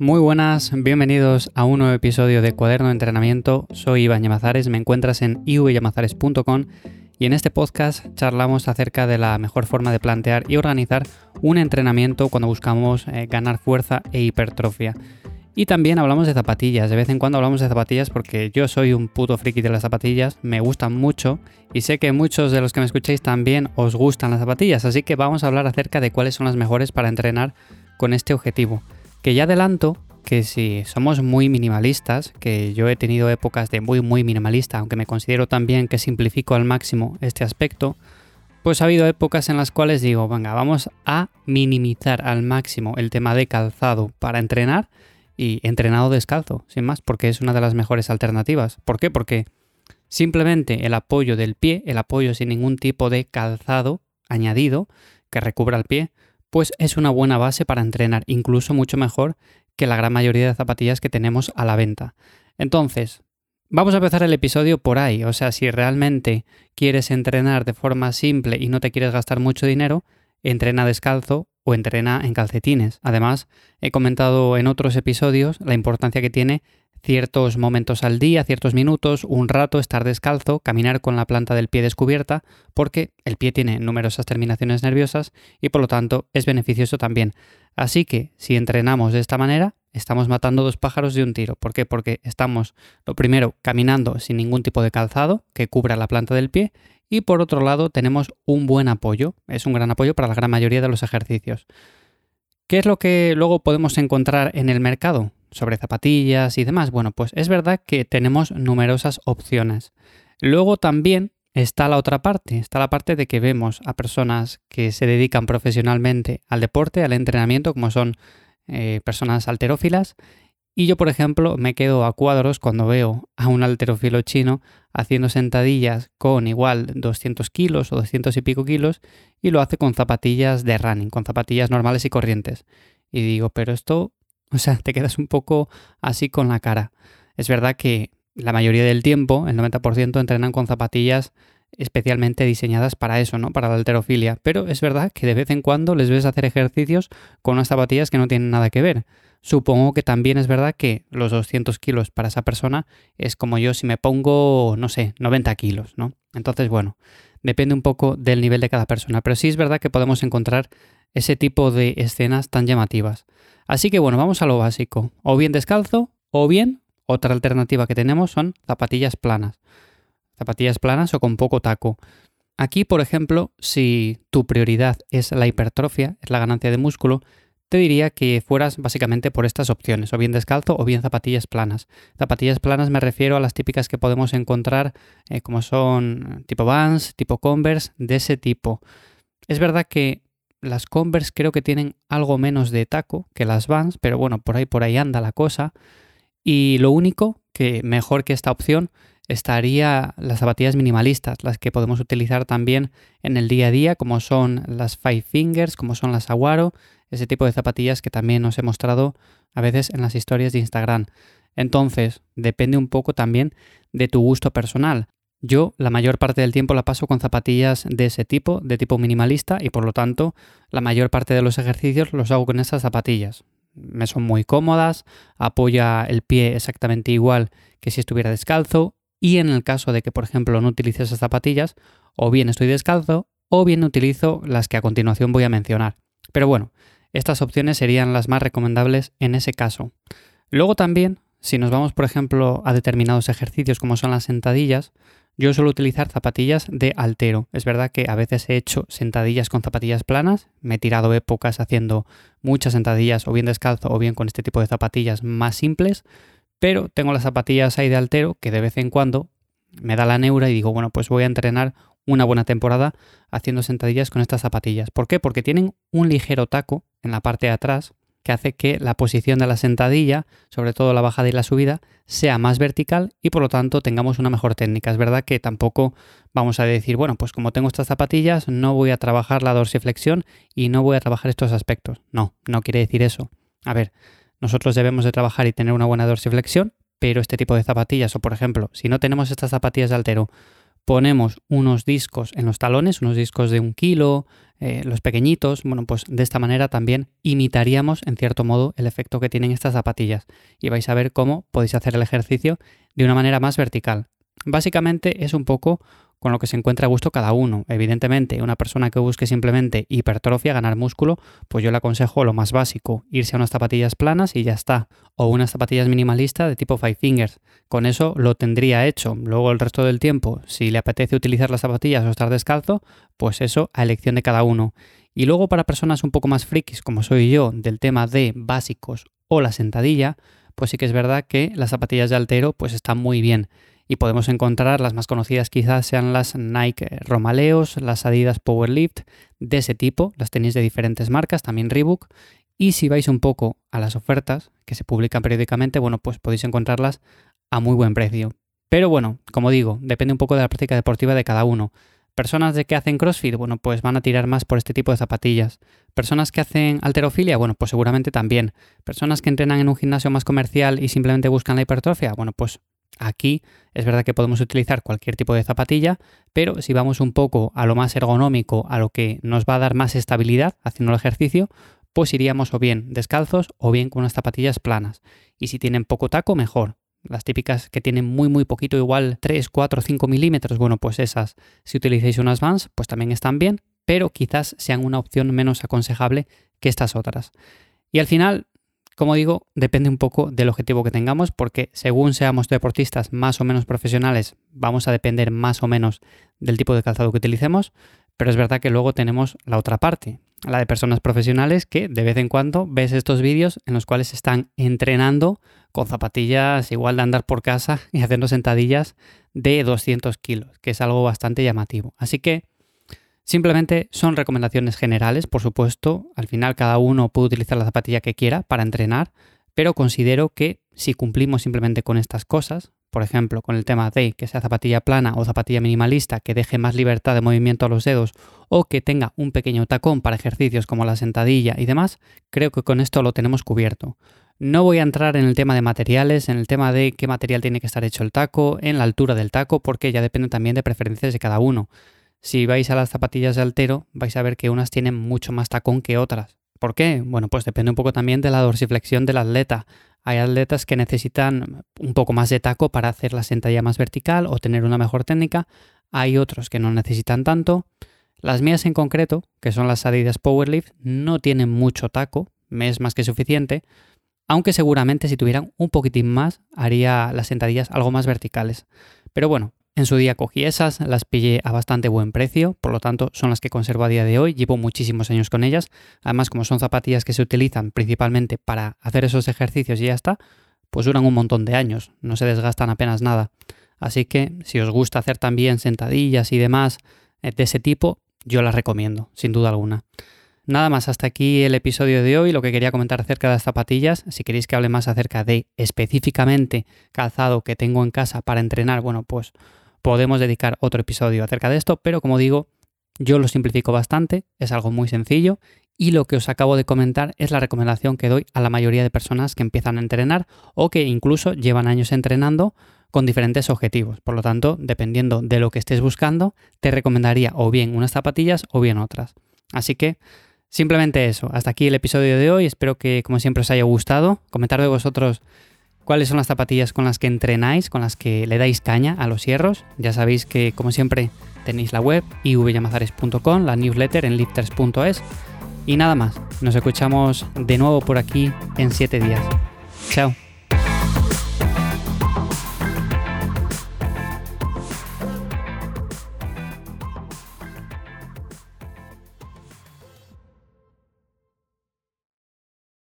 Muy buenas, bienvenidos a un nuevo episodio de Cuaderno de Entrenamiento. Soy Iván Yamazares, me encuentras en ivyamazares.com y en este podcast charlamos acerca de la mejor forma de plantear y organizar un entrenamiento cuando buscamos eh, ganar fuerza e hipertrofia. Y también hablamos de zapatillas, de vez en cuando hablamos de zapatillas porque yo soy un puto friki de las zapatillas, me gustan mucho y sé que muchos de los que me escucháis también os gustan las zapatillas, así que vamos a hablar acerca de cuáles son las mejores para entrenar con este objetivo. Que ya adelanto que si somos muy minimalistas, que yo he tenido épocas de muy muy minimalista, aunque me considero también que simplifico al máximo este aspecto, pues ha habido épocas en las cuales digo, venga, vamos a minimizar al máximo el tema de calzado para entrenar y entrenado descalzo, sin más, porque es una de las mejores alternativas. ¿Por qué? Porque simplemente el apoyo del pie, el apoyo sin ningún tipo de calzado añadido que recubra el pie, pues es una buena base para entrenar, incluso mucho mejor que la gran mayoría de zapatillas que tenemos a la venta. Entonces, vamos a empezar el episodio por ahí, o sea, si realmente quieres entrenar de forma simple y no te quieres gastar mucho dinero, entrena descalzo o entrena en calcetines. Además, he comentado en otros episodios la importancia que tiene ciertos momentos al día, ciertos minutos, un rato, estar descalzo, caminar con la planta del pie descubierta, porque el pie tiene numerosas terminaciones nerviosas y por lo tanto es beneficioso también. Así que si entrenamos de esta manera, estamos matando dos pájaros de un tiro. ¿Por qué? Porque estamos, lo primero, caminando sin ningún tipo de calzado que cubra la planta del pie y por otro lado tenemos un buen apoyo. Es un gran apoyo para la gran mayoría de los ejercicios. ¿Qué es lo que luego podemos encontrar en el mercado? sobre zapatillas y demás. Bueno, pues es verdad que tenemos numerosas opciones. Luego también está la otra parte, está la parte de que vemos a personas que se dedican profesionalmente al deporte, al entrenamiento, como son eh, personas alterófilas. Y yo, por ejemplo, me quedo a cuadros cuando veo a un alterófilo chino haciendo sentadillas con igual 200 kilos o 200 y pico kilos y lo hace con zapatillas de running, con zapatillas normales y corrientes. Y digo, pero esto O sea, te quedas un poco así con la cara. Es verdad que la mayoría del tiempo, el 90%, entrenan con zapatillas especialmente diseñadas para eso, ¿no? Para la alterofilia. Pero es verdad que de vez en cuando les ves hacer ejercicios con unas zapatillas que no tienen nada que ver. Supongo que también es verdad que los 200 kilos para esa persona es como yo si me pongo, no sé, 90 kilos, ¿no? Entonces, bueno, depende un poco del nivel de cada persona. Pero sí es verdad que podemos encontrar ese tipo de escenas tan llamativas. Así que bueno, vamos a lo básico. O bien descalzo, o bien otra alternativa que tenemos son zapatillas planas. Zapatillas planas o con poco taco. Aquí, por ejemplo, si tu prioridad es la hipertrofia, es la ganancia de músculo, te diría que fueras básicamente por estas opciones, o bien descalzo o bien zapatillas planas. Zapatillas planas me refiero a las típicas que podemos encontrar eh, como son tipo Vans, tipo Converse, de ese tipo. Es verdad que las Converse creo que tienen algo menos de taco que las Vans, pero bueno, por ahí por ahí anda la cosa. Y lo único que mejor que esta opción estaría las zapatillas minimalistas, las que podemos utilizar también en el día a día, como son las Five Fingers, como son las Aguaro, ese tipo de zapatillas que también os he mostrado a veces en las historias de Instagram. Entonces, depende un poco también de tu gusto personal. Yo la mayor parte del tiempo la paso con zapatillas de ese tipo, de tipo minimalista, y por lo tanto la mayor parte de los ejercicios los hago con esas zapatillas. Me son muy cómodas, apoya el pie exactamente igual que si estuviera descalzo, y en el caso de que, por ejemplo, no utilice esas zapatillas, o bien estoy descalzo, o bien utilizo las que a continuación voy a mencionar. Pero bueno, estas opciones serían las más recomendables en ese caso. Luego también, si nos vamos, por ejemplo, a determinados ejercicios como son las sentadillas, yo suelo utilizar zapatillas de altero. Es verdad que a veces he hecho sentadillas con zapatillas planas, me he tirado épocas haciendo muchas sentadillas o bien descalzo o bien con este tipo de zapatillas más simples, pero tengo las zapatillas ahí de altero que de vez en cuando me da la neura y digo, bueno, pues voy a entrenar una buena temporada haciendo sentadillas con estas zapatillas. ¿Por qué? Porque tienen un ligero taco en la parte de atrás que hace que la posición de la sentadilla, sobre todo la bajada y la subida, sea más vertical y por lo tanto tengamos una mejor técnica. Es verdad que tampoco vamos a decir, bueno, pues como tengo estas zapatillas, no voy a trabajar la dorsiflexión y no voy a trabajar estos aspectos. No, no quiere decir eso. A ver, nosotros debemos de trabajar y tener una buena dorsiflexión, pero este tipo de zapatillas, o por ejemplo, si no tenemos estas zapatillas de altero, ponemos unos discos en los talones, unos discos de un kilo, eh, los pequeñitos, bueno, pues de esta manera también imitaríamos en cierto modo el efecto que tienen estas zapatillas y vais a ver cómo podéis hacer el ejercicio de una manera más vertical. Básicamente es un poco con lo que se encuentra a gusto cada uno. Evidentemente, una persona que busque simplemente hipertrofia, ganar músculo, pues yo le aconsejo lo más básico, irse a unas zapatillas planas y ya está, o unas zapatillas minimalistas de tipo Five Fingers. Con eso lo tendría hecho. Luego el resto del tiempo, si le apetece utilizar las zapatillas o estar descalzo, pues eso a elección de cada uno. Y luego para personas un poco más frikis, como soy yo, del tema de básicos o la sentadilla, pues sí que es verdad que las zapatillas de altero pues están muy bien y podemos encontrar las más conocidas quizás sean las Nike Romaleos, las Adidas Powerlift, de ese tipo, las tenéis de diferentes marcas, también Reebok, y si vais un poco a las ofertas que se publican periódicamente, bueno, pues podéis encontrarlas a muy buen precio. Pero bueno, como digo, depende un poco de la práctica deportiva de cada uno. Personas de que hacen CrossFit, bueno, pues van a tirar más por este tipo de zapatillas. Personas que hacen alterofilia, bueno, pues seguramente también. Personas que entrenan en un gimnasio más comercial y simplemente buscan la hipertrofia, bueno, pues Aquí es verdad que podemos utilizar cualquier tipo de zapatilla, pero si vamos un poco a lo más ergonómico, a lo que nos va a dar más estabilidad haciendo el ejercicio, pues iríamos o bien descalzos o bien con unas zapatillas planas. Y si tienen poco taco, mejor. Las típicas que tienen muy muy poquito, igual 3, 4, 5 milímetros, bueno, pues esas, si utilizáis unas Vans, pues también están bien, pero quizás sean una opción menos aconsejable que estas otras. Y al final, como digo, depende un poco del objetivo que tengamos, porque según seamos deportistas más o menos profesionales, vamos a depender más o menos del tipo de calzado que utilicemos, pero es verdad que luego tenemos la otra parte, la de personas profesionales que de vez en cuando ves estos vídeos en los cuales están entrenando con zapatillas igual de andar por casa y haciendo sentadillas de 200 kilos, que es algo bastante llamativo. Así que Simplemente son recomendaciones generales, por supuesto, al final cada uno puede utilizar la zapatilla que quiera para entrenar, pero considero que si cumplimos simplemente con estas cosas, por ejemplo, con el tema de que sea zapatilla plana o zapatilla minimalista, que deje más libertad de movimiento a los dedos o que tenga un pequeño tacón para ejercicios como la sentadilla y demás, creo que con esto lo tenemos cubierto. No voy a entrar en el tema de materiales, en el tema de qué material tiene que estar hecho el taco, en la altura del taco, porque ya depende también de preferencias de cada uno. Si vais a las zapatillas de altero, vais a ver que unas tienen mucho más tacón que otras. ¿Por qué? Bueno, pues depende un poco también de la dorsiflexión del atleta. Hay atletas que necesitan un poco más de taco para hacer la sentadilla más vertical o tener una mejor técnica. Hay otros que no necesitan tanto. Las mías en concreto, que son las Adidas Powerlift, no tienen mucho taco, es más que suficiente, aunque seguramente si tuvieran un poquitín más haría las sentadillas algo más verticales. Pero bueno, en su día cogí esas, las pillé a bastante buen precio, por lo tanto son las que conservo a día de hoy, llevo muchísimos años con ellas, además como son zapatillas que se utilizan principalmente para hacer esos ejercicios y ya está, pues duran un montón de años, no se desgastan apenas nada. Así que si os gusta hacer también sentadillas y demás eh, de ese tipo, yo las recomiendo, sin duda alguna. Nada más, hasta aquí el episodio de hoy, lo que quería comentar acerca de las zapatillas. Si queréis que hable más acerca de específicamente calzado que tengo en casa para entrenar, bueno, pues podemos dedicar otro episodio acerca de esto, pero como digo, yo lo simplifico bastante, es algo muy sencillo y lo que os acabo de comentar es la recomendación que doy a la mayoría de personas que empiezan a entrenar o que incluso llevan años entrenando con diferentes objetivos. Por lo tanto, dependiendo de lo que estés buscando, te recomendaría o bien unas zapatillas o bien otras. Así que simplemente eso. Hasta aquí el episodio de hoy. Espero que como siempre os haya gustado. Comentar de vosotros cuáles son las zapatillas con las que entrenáis, con las que le dais caña a los hierros. Ya sabéis que, como siempre, tenéis la web ivyamazares.com, la newsletter en lifters.es. Y nada más, nos escuchamos de nuevo por aquí en 7 días. Chao.